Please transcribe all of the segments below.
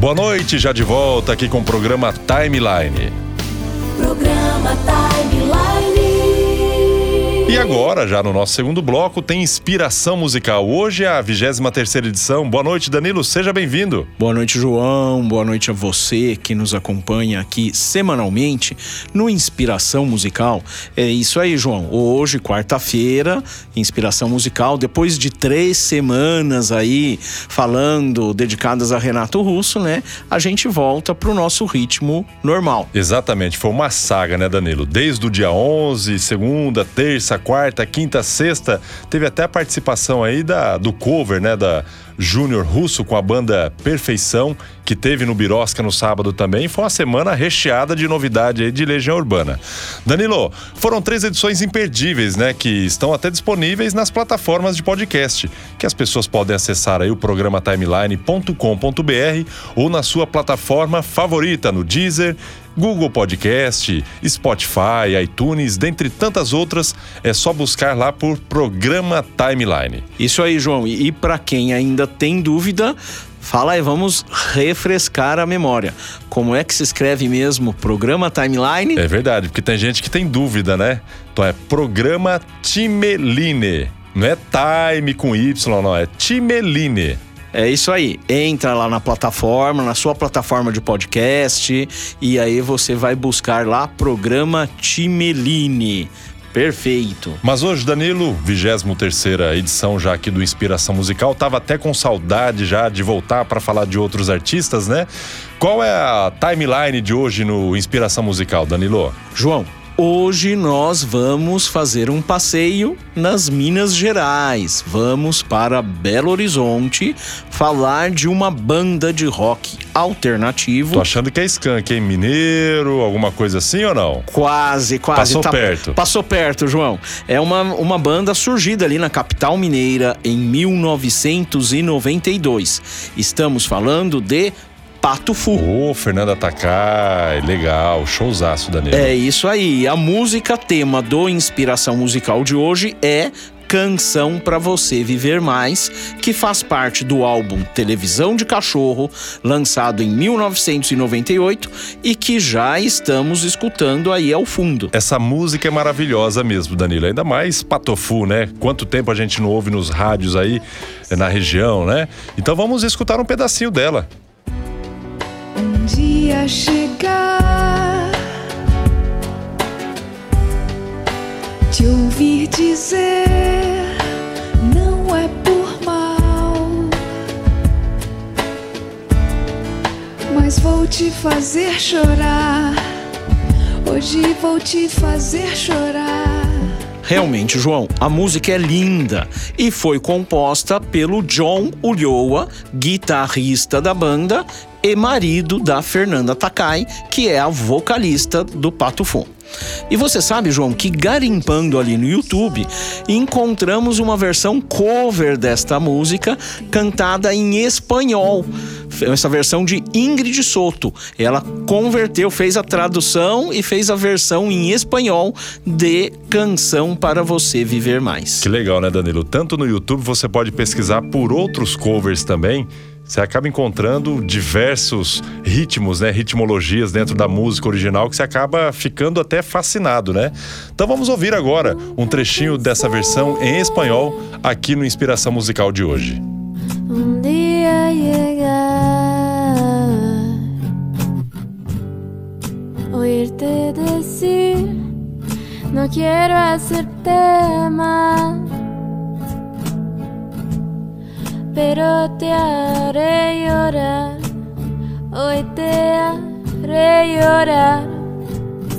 Boa noite, já de volta aqui com o programa Timeline. Programa Timeline. E agora, já no nosso segundo bloco, tem inspiração musical. Hoje é a 23 edição. Boa noite, Danilo, seja bem-vindo. Boa noite, João. Boa noite a você que nos acompanha aqui semanalmente no Inspiração Musical. É isso aí, João. Hoje, quarta-feira, Inspiração Musical. Depois de três semanas aí falando dedicadas a Renato Russo, né? A gente volta pro nosso ritmo normal. Exatamente, foi uma saga, né, Danilo? Desde o dia 11, segunda, terça, quarta, quinta, sexta, teve até a participação aí da, do cover, né, da Júnior Russo com a banda Perfeição, que teve no Birosca no sábado também. Foi uma semana recheada de novidade aí de Legião Urbana. Danilo, foram três edições imperdíveis, né, que estão até disponíveis nas plataformas de podcast, que as pessoas podem acessar aí o programa timeline.com.br ou na sua plataforma favorita, no Deezer, Google Podcast, Spotify, iTunes, dentre tantas outras, é só buscar lá por Programa Timeline. Isso aí, João. E, e para quem ainda tem dúvida, Fala aí, vamos refrescar a memória. Como é que se escreve mesmo programa timeline? É verdade, porque tem gente que tem dúvida, né? Então é programa Timeline. Não é time com Y, não, é Timeline. É isso aí. Entra lá na plataforma, na sua plataforma de podcast, e aí você vai buscar lá programa Timeline. Perfeito. Mas hoje, Danilo, 23 edição já aqui do Inspiração Musical, tava até com saudade já de voltar para falar de outros artistas, né? Qual é a timeline de hoje no Inspiração Musical, Danilo? João, Hoje nós vamos fazer um passeio nas Minas Gerais. Vamos para Belo Horizonte falar de uma banda de rock alternativo. Tô achando que é skunk, hein? Mineiro, alguma coisa assim ou não? Quase, quase. Passou perto. Passou perto, João. É uma, uma banda surgida ali na capital mineira em 1992. Estamos falando de Pato Fu. Ô, Fernanda Takai, legal, showzaço, Danilo. É isso aí. A música tema do Inspiração Musical de hoje é Canção para Você Viver Mais, que faz parte do álbum Televisão de Cachorro, lançado em 1998 e que já estamos escutando aí ao fundo. Essa música é maravilhosa mesmo, Danilo. Ainda mais Patofu, né? Quanto tempo a gente não ouve nos rádios aí na região, né? Então vamos escutar um pedacinho dela. Dia chegar, te ouvir dizer não é por mal, mas vou te fazer chorar. Hoje vou te fazer chorar. Realmente, João, a música é linda e foi composta pelo John Ulloa, guitarrista da banda e marido da Fernanda Takai, que é a vocalista do Pato Fu. E você sabe, João, que garimpando ali no YouTube, encontramos uma versão cover desta música cantada em espanhol. Essa versão de Ingrid Soto. Ela converteu, fez a tradução e fez a versão em espanhol de Canção para Você Viver Mais. Que legal, né, Danilo? Tanto no YouTube você pode pesquisar por outros covers também você acaba encontrando diversos ritmos, né, ritmologias dentro da música original que você acaba ficando até fascinado, né? Então vamos ouvir agora um trechinho dessa versão em espanhol aqui no Inspiração Musical de hoje. Un día llegar, decir, no quiero hacerte mal, pero te haré llorar, hoy te haré llorar.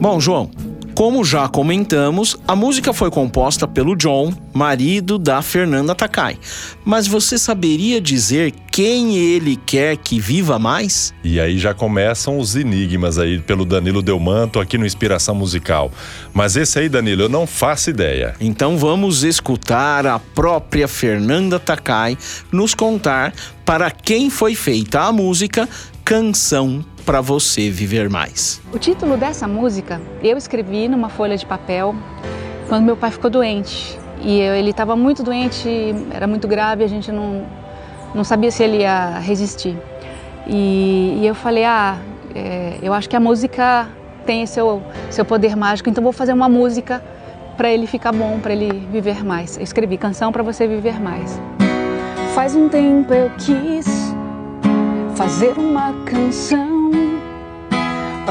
Bom, João, como já comentamos, a música foi composta pelo John, marido da Fernanda Takai. Mas você saberia dizer quem ele quer que viva mais? E aí já começam os enigmas aí pelo Danilo Delmanto aqui no Inspiração Musical. Mas esse aí, Danilo, eu não faço ideia. Então vamos escutar a própria Fernanda Takai nos contar para quem foi feita a música Canção para Você Viver Mais. O título dessa música eu escrevi numa folha de papel quando meu pai ficou doente. E ele estava muito doente, era muito grave, a gente não, não sabia se ele ia resistir. E, e eu falei, ah, é, eu acho que a música tem seu, seu poder mágico, então vou fazer uma música para ele ficar bom, para ele viver mais. Eu escrevi Canção para Você Viver Mais. Faz um tempo eu quis fazer uma canção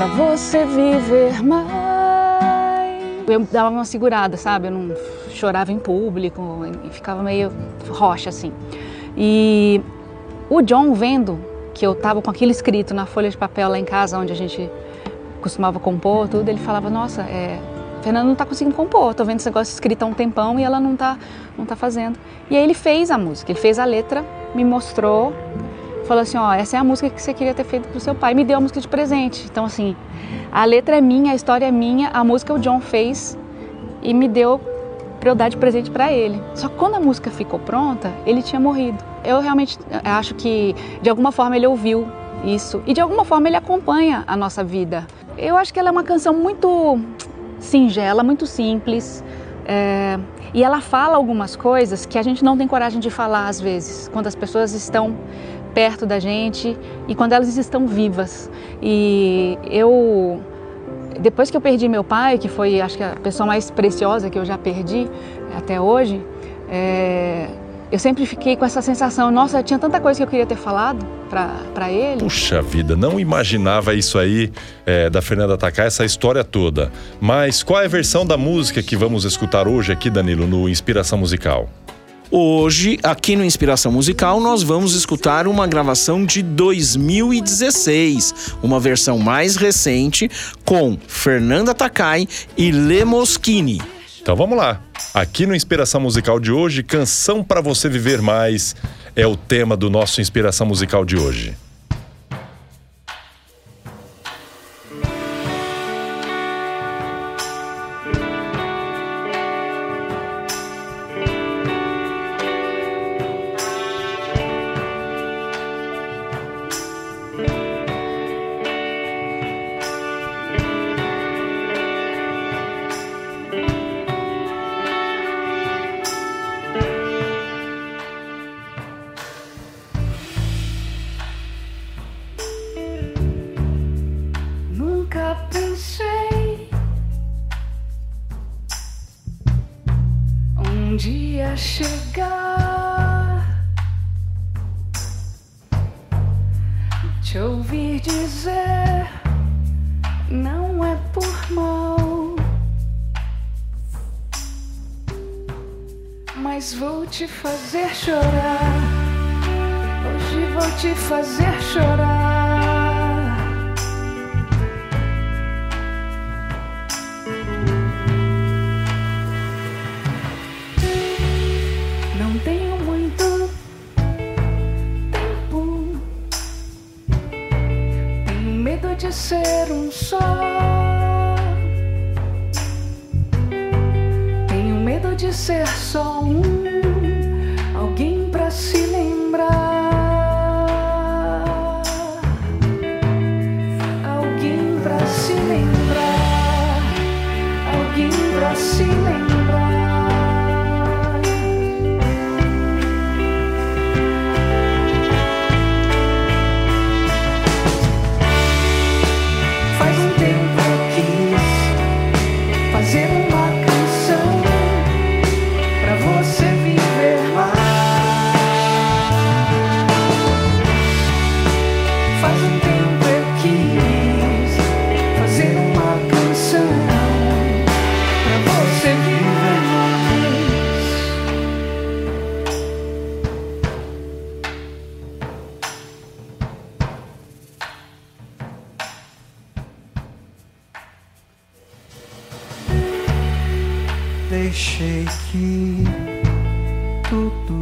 para você viver mais. Eu dava uma segurada, sabe? Eu não chorava em público, ficava meio rocha assim. E o John vendo que eu tava com aquilo escrito na folha de papel lá em casa, onde a gente costumava compor tudo, ele falava: Nossa, é, Fernanda não está conseguindo compor, tô vendo esse negócio escrito há um tempão e ela não está não tá fazendo. E aí ele fez a música, ele fez a letra, me mostrou, falou assim, ó, essa é a música que você queria ter feito pro seu pai, me deu a música de presente. Então assim, a letra é minha, a história é minha, a música o John fez e me deu para eu dar de presente para ele. Só que quando a música ficou pronta, ele tinha morrido. Eu realmente acho que de alguma forma ele ouviu isso e de alguma forma ele acompanha a nossa vida. Eu acho que ela é uma canção muito singela, muito simples. É, e ela fala algumas coisas que a gente não tem coragem de falar às vezes, quando as pessoas estão perto da gente e quando elas estão vivas. E eu, depois que eu perdi meu pai, que foi acho que a pessoa mais preciosa que eu já perdi até hoje, é, eu sempre fiquei com essa sensação, nossa, tinha tanta coisa que eu queria ter falado para ele. Puxa vida, não imaginava isso aí é, da Fernanda Takai, essa história toda. Mas qual é a versão da música que vamos escutar hoje aqui, Danilo, no Inspiração Musical? Hoje, aqui no Inspiração Musical, nós vamos escutar uma gravação de 2016, uma versão mais recente com Fernanda Takai e Le Moschini. Então vamos lá. Aqui no Inspiração Musical de hoje, Canção para você viver mais é o tema do nosso Inspiração Musical de hoje. Chegar, te ouvir dizer não é por mal, mas vou te fazer chorar. Hoje vou te fazer chorar. Deixei que tudo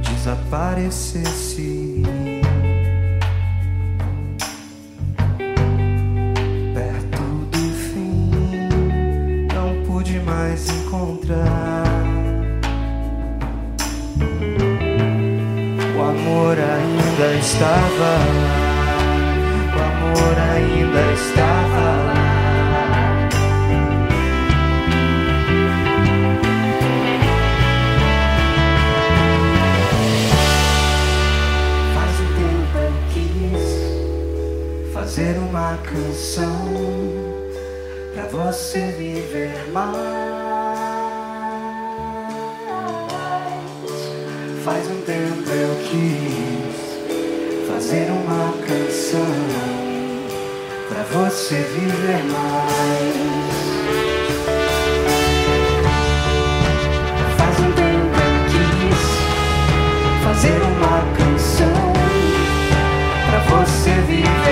desaparecesse. Perto do fim, não pude mais encontrar. O amor ainda estava. O amor ainda estava canção pra você viver mais. Faz um tempo eu quis fazer uma canção pra você viver mais. Fazer uma canção pra você viver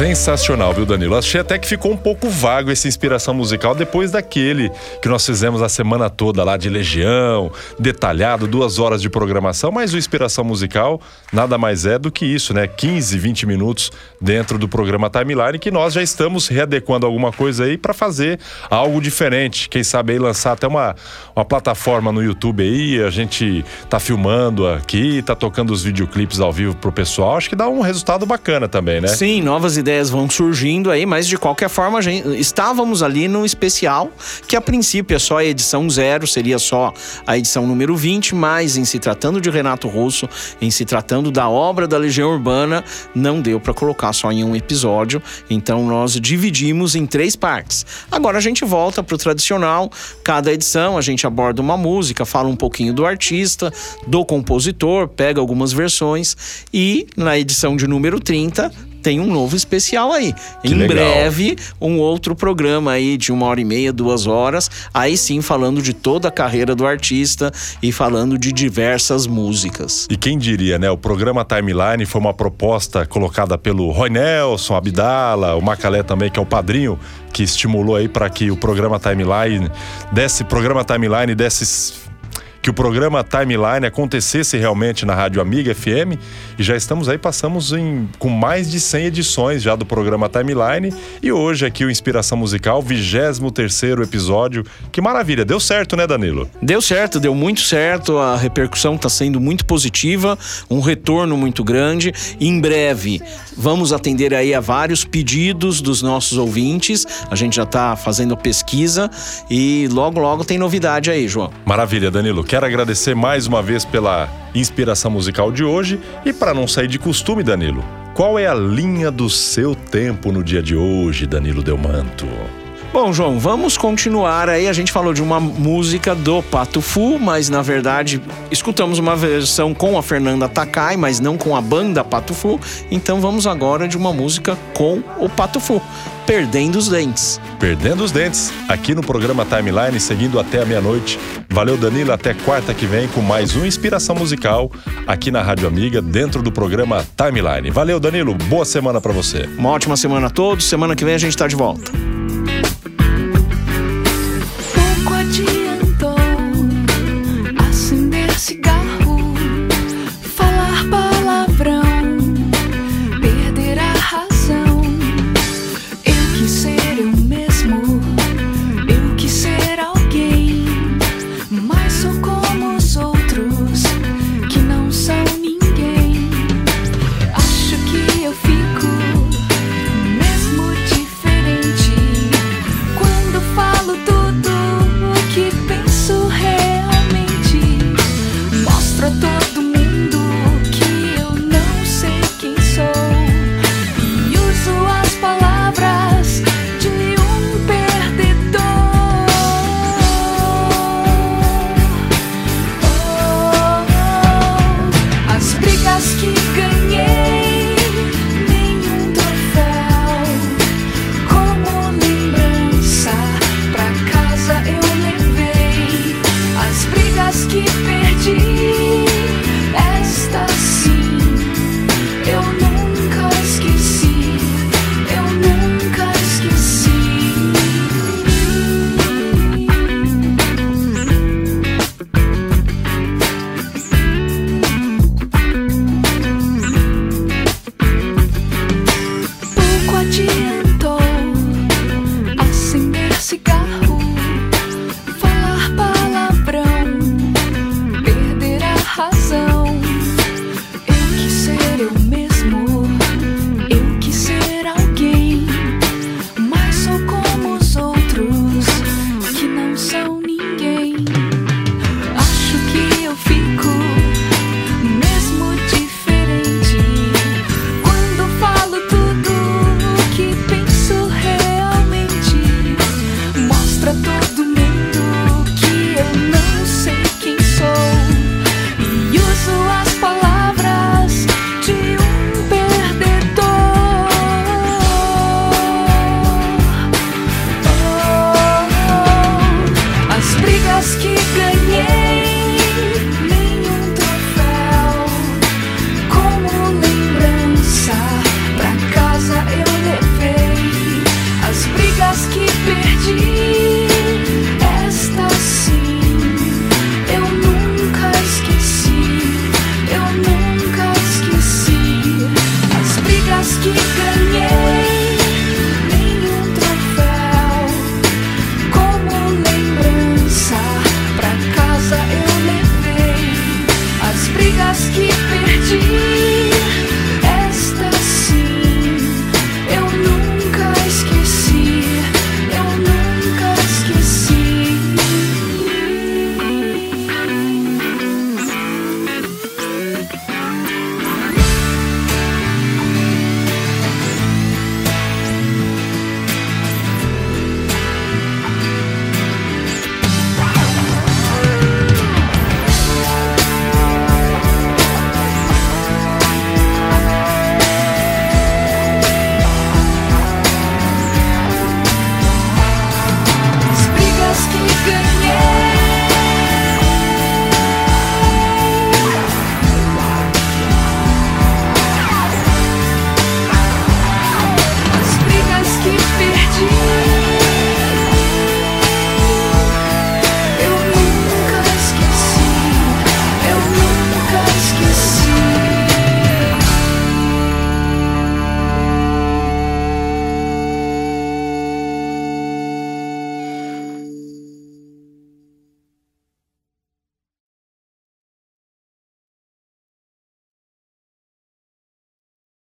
Sensacional, viu, Danilo? Achei até que ficou um pouco vago essa inspiração musical depois daquele que nós fizemos a semana toda lá de Legião, detalhado, duas horas de programação, mas o Inspiração Musical nada mais é do que isso, né? 15, 20 minutos dentro do programa Timeline que nós já estamos readequando alguma coisa aí para fazer algo diferente. Quem sabe aí lançar até uma, uma plataforma no YouTube aí, a gente tá filmando aqui, tá tocando os videoclipes ao vivo pro pessoal. Acho que dá um resultado bacana também, né? Sim, novas ideias vão surgindo aí, mas de qualquer forma, gente, estávamos ali no especial, que a princípio é só a edição zero, seria só a edição número 20, mas em se tratando de Renato Russo, em se tratando da obra da Legião Urbana, não deu para colocar só em um episódio, então nós dividimos em três partes. Agora a gente volta pro tradicional, cada edição a gente aborda uma música, fala um pouquinho do artista, do compositor, pega algumas versões e na edição de número 30 tem um novo especial aí. Que em legal. breve, um outro programa aí de uma hora e meia, duas horas. Aí sim, falando de toda a carreira do artista e falando de diversas músicas. E quem diria, né? O programa Timeline foi uma proposta colocada pelo Roy Nelson, Abdala, o Macalé também, que é o padrinho, que estimulou aí para que o programa Timeline desse programa Timeline desse que o programa Timeline acontecesse realmente na Rádio Amiga FM e já estamos aí, passamos em, com mais de 100 edições já do programa Timeline e hoje aqui o Inspiração Musical, 23º episódio. Que maravilha, deu certo, né Danilo? Deu certo, deu muito certo, a repercussão está sendo muito positiva, um retorno muito grande. Em breve vamos atender aí a vários pedidos dos nossos ouvintes. A gente já está fazendo pesquisa e logo logo tem novidade aí, João. Maravilha, Danilo. Quero agradecer mais uma vez pela inspiração musical de hoje e para não sair de costume, Danilo. Qual é a linha do seu tempo no dia de hoje, Danilo Delmanto? Bom, João, vamos continuar aí. A gente falou de uma música do Pato Fu, mas na verdade escutamos uma versão com a Fernanda Takai, mas não com a banda Pato Fu. Então vamos agora de uma música com o Pato Fu, Perdendo os Dentes. Perdendo os dentes, aqui no programa Timeline, seguindo até a meia-noite. Valeu, Danilo, até quarta que vem com mais uma inspiração musical aqui na Rádio Amiga, dentro do programa Timeline. Valeu, Danilo, boa semana para você. Uma ótima semana a todos. Semana que vem a gente tá de volta.